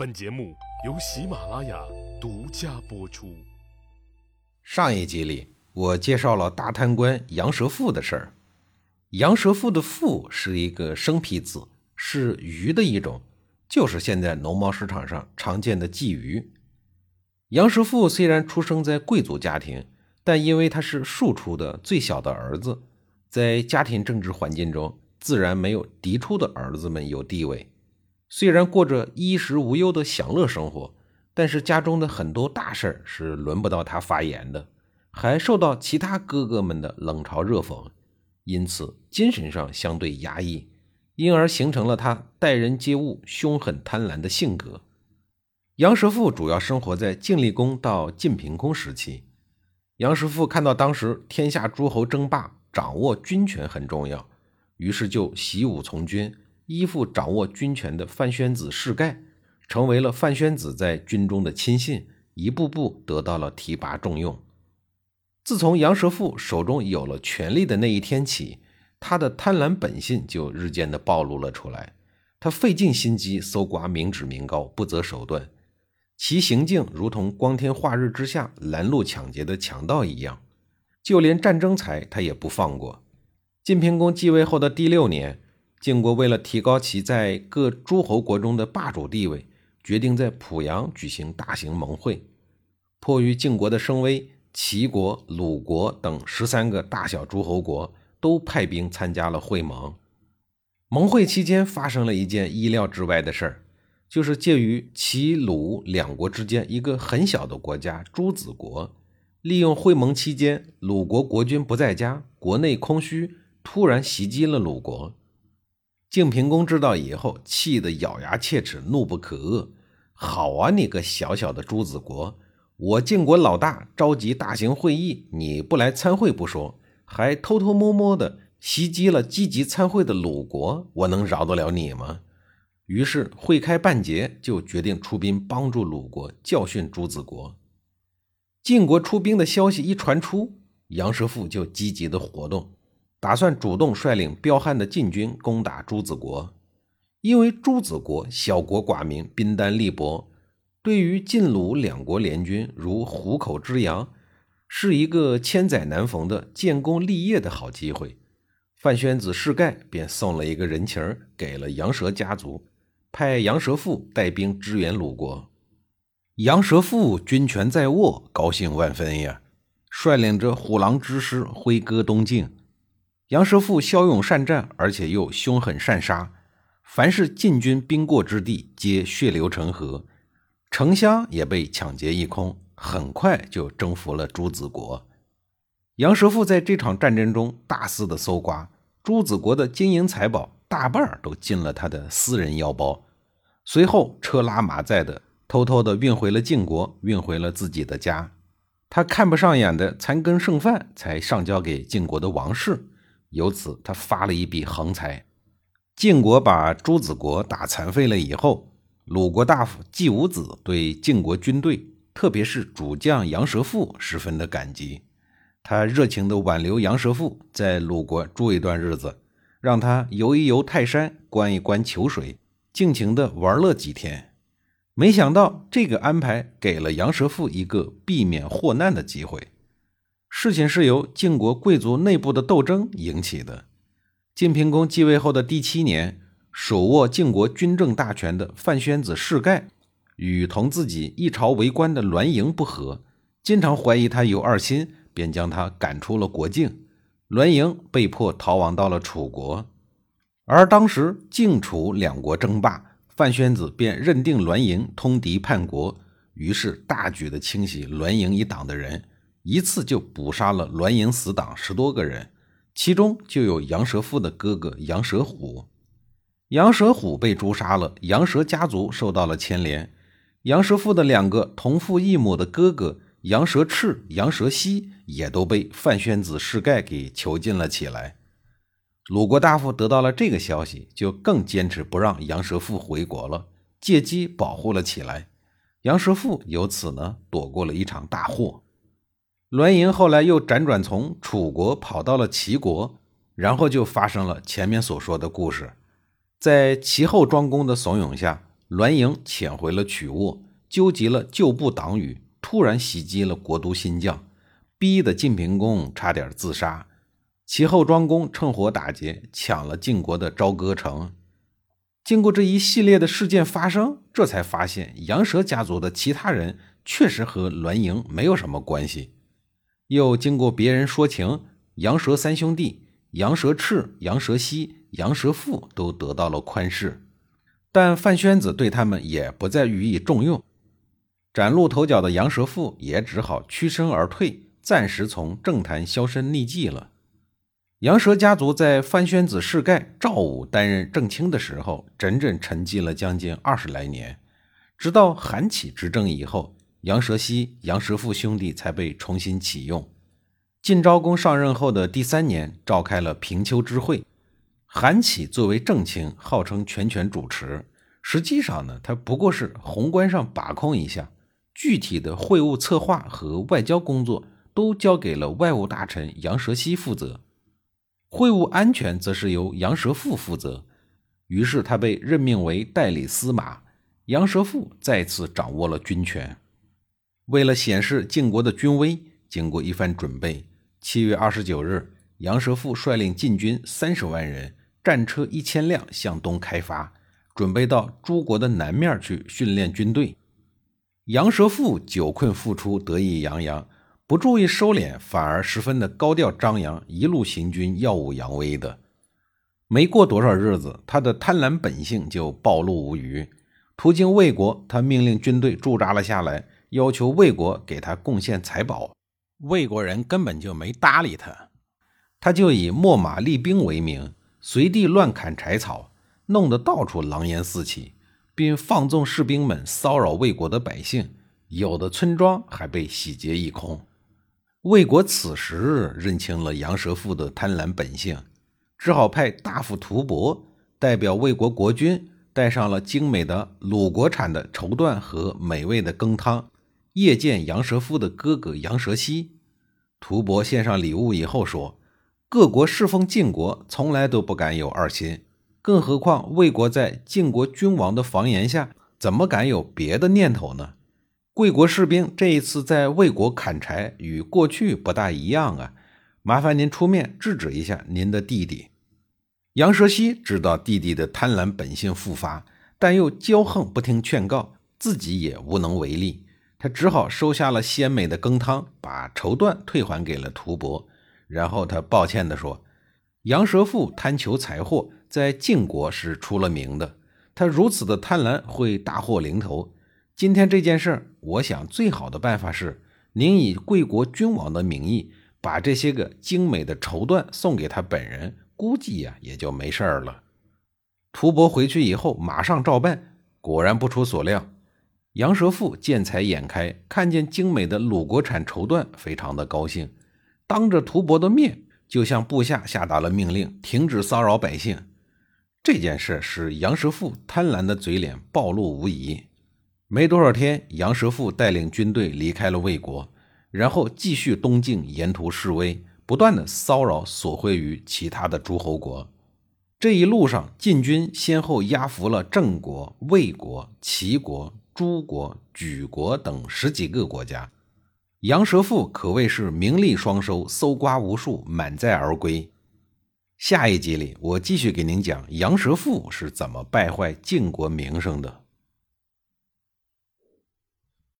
本节目由喜马拉雅独家播出。上一集里，我介绍了大贪官杨蛇富的事儿。杨蛇富的富是一个生僻字，是鱼的一种，就是现在农贸市场上常见的鲫鱼。杨蛇富虽然出生在贵族家庭，但因为他是庶出的最小的儿子，在家庭政治环境中，自然没有嫡出的儿子们有地位。虽然过着衣食无忧的享乐生活，但是家中的很多大事儿是轮不到他发言的，还受到其他哥哥们的冷嘲热讽，因此精神上相对压抑，因而形成了他待人接物凶狠贪婪的性格。杨师傅主要生活在晋厉公到晋平公时期，杨师傅看到当时天下诸侯争霸，掌握军权很重要，于是就习武从军。依附掌握军权的范宣子世盖，成为了范宣子在军中的亲信，一步步得到了提拔重用。自从杨蛇父手中有了权力的那一天起，他的贪婪本性就日渐的暴露了出来。他费尽心机搜刮民脂民膏，不择手段，其行径如同光天化日之下拦路抢劫的强盗一样。就连战争财他也不放过。晋平公继位后的第六年。晋国为了提高其在各诸侯国中的霸主地位，决定在濮阳举行大型盟会。迫于晋国的声威，齐国、鲁国等十三个大小诸侯国都派兵参加了会盟。盟会期间发生了一件意料之外的事儿，就是介于齐鲁两国之间一个很小的国家诸子国，利用会盟期间鲁国国君不在家，国内空虚，突然袭击了鲁国。晋平公知道以后，气得咬牙切齿，怒不可遏。好啊，你个小小的朱子国，我晋国老大召集大型会议，你不来参会不说，还偷偷摸摸的袭击了积极参会的鲁国，我能饶得了你吗？于是会开半截，就决定出兵帮助鲁国，教训朱子国。晋国出兵的消息一传出，杨蛇父就积极的活动。打算主动率领彪悍的晋军攻打朱子国，因为朱子国小国寡民，兵单力薄，对于晋鲁两国联军如虎口之羊，是一个千载难逢的建功立业的好机会。范宣子世盖便送了一个人情给了杨蛇家族，派杨蛇父带兵支援鲁国。杨蛇父军权在握，高兴万分呀，率领着虎狼之师挥戈东进。杨蛇父骁勇善战，而且又凶狠善杀，凡是晋军兵过之地，皆血流成河，城乡也被抢劫一空，很快就征服了朱子国。杨蛇父在这场战争中大肆的搜刮朱子国的金银财宝，大半都进了他的私人腰包，随后车拉马载的偷偷的运回了晋国，运回了自己的家。他看不上眼的残羹剩饭，才上交给晋国的王室。由此，他发了一笔横财。晋国把朱子国打残废了以后，鲁国大夫季武子对晋国军队，特别是主将杨蛇父十分的感激。他热情地挽留杨蛇父在鲁国住一段日子，让他游一游泰山，观一观秋水，尽情地玩乐几天。没想到，这个安排给了杨蛇父一个避免祸难的机会。事情是由晋国贵族内部的斗争引起的。晋平公继位后的第七年，手握晋国军政大权的范宣子世盖，与同自己一朝为官的栾盈不和，经常怀疑他有二心，便将他赶出了国境。栾盈被迫逃亡到了楚国。而当时晋楚两国争霸，范宣子便认定栾盈通敌叛国，于是大举的清洗栾盈一党的人。一次就捕杀了栾盈死党十多个人，其中就有杨蛇父的哥哥杨蛇虎。杨蛇虎被诛杀了，杨蛇家族受到了牵连。杨蛇父的两个同父异母的哥哥杨蛇赤、杨蛇西也都被范宣子世盖给囚禁了起来。鲁国大夫得到了这个消息，就更坚持不让杨蛇父回国了，借机保护了起来。杨蛇父由此呢躲过了一场大祸。栾盈后来又辗转从楚国跑到了齐国，然后就发生了前面所说的故事。在齐后庄公的怂恿下，栾盈潜回了曲沃，纠集了旧部党羽，突然袭击了国都新绛，逼得晋平公差点自杀。齐后庄公趁火打劫，抢了晋国的朝歌城。经过这一系列的事件发生，这才发现杨蛇家族的其他人确实和栾盈没有什么关系。又经过别人说情，杨蛇三兄弟杨蛇赤、杨蛇西、杨蛇父都得到了宽恕，但范宣子对他们也不再予以重用。崭露头角的杨蛇父也只好屈身而退，暂时从政坛销声匿迹了。杨蛇家族在范宣子世盖、赵武担任正卿的时候，整整沉寂了将近二十来年，直到韩起执政以后，杨蛇溪、杨蛇父兄弟才被重新启用。晋昭公上任后的第三年，召开了平丘之会，韩起作为正卿，号称全权主持，实际上呢，他不过是宏观上把控一下，具体的会务策划和外交工作都交给了外务大臣杨蛇溪负责。会务安全则是由杨蛇父负责，于是他被任命为代理司马。杨蛇父再次掌握了军权。为了显示晋国的军威，经过一番准备，七月二十九日，杨蛇父率领晋军三十万人，战车一千辆向东开发，准备到诸国的南面去训练军队。杨蛇父久困复出，得意洋洋。不注意收敛，反而十分的高调张扬，一路行军，耀武扬威的。没过多少日子，他的贪婪本性就暴露无余。途经魏国，他命令军队驻扎了下来，要求魏国给他贡献财宝。魏国人根本就没搭理他，他就以秣马厉兵为名，随地乱砍柴草，弄得到处狼烟四起，并放纵士兵们骚扰魏国的百姓，有的村庄还被洗劫一空。魏国此时认清了杨蛇父的贪婪本性，只好派大夫屠伯代表魏国国君，带上了精美的鲁国产的绸缎和美味的羹汤，夜见杨蛇夫的哥哥杨蛇西。屠伯献上礼物以后说：“各国侍奉晋国，从来都不敢有二心，更何况魏国在晋国君王的房檐下，怎么敢有别的念头呢？”贵国士兵这一次在魏国砍柴，与过去不大一样啊！麻烦您出面制止一下您的弟弟杨蛇西。知道弟弟的贪婪本性复发，但又骄横不听劝告，自己也无能为力。他只好收下了鲜美的羹汤，把绸缎退还给了屠伯。然后他抱歉地说：“杨蛇父贪求财货，在晋国是出了名的。他如此的贪婪，会大祸临头。”今天这件事儿，我想最好的办法是，您以贵国君王的名义，把这些个精美的绸缎送给他本人，估计呀也就没事儿了。屠伯回去以后，马上照办。果然不出所料，杨蛇父见财眼开，看见精美的鲁国产绸缎，非常的高兴，当着屠伯的面，就向部下下达了命令，停止骚扰百姓。这件事使杨蛇父贪婪的嘴脸暴露无遗。没多少天，杨蛇父带领军队离开了魏国，然后继续东进，沿途示威，不断的骚扰索贿于其他的诸侯国。这一路上，晋军先后压服了郑国、魏国、齐国、诸国、莒国等十几个国家。杨蛇父可谓是名利双收，搜刮无数，满载而归。下一集里，我继续给您讲杨蛇父是怎么败坏晋国名声的。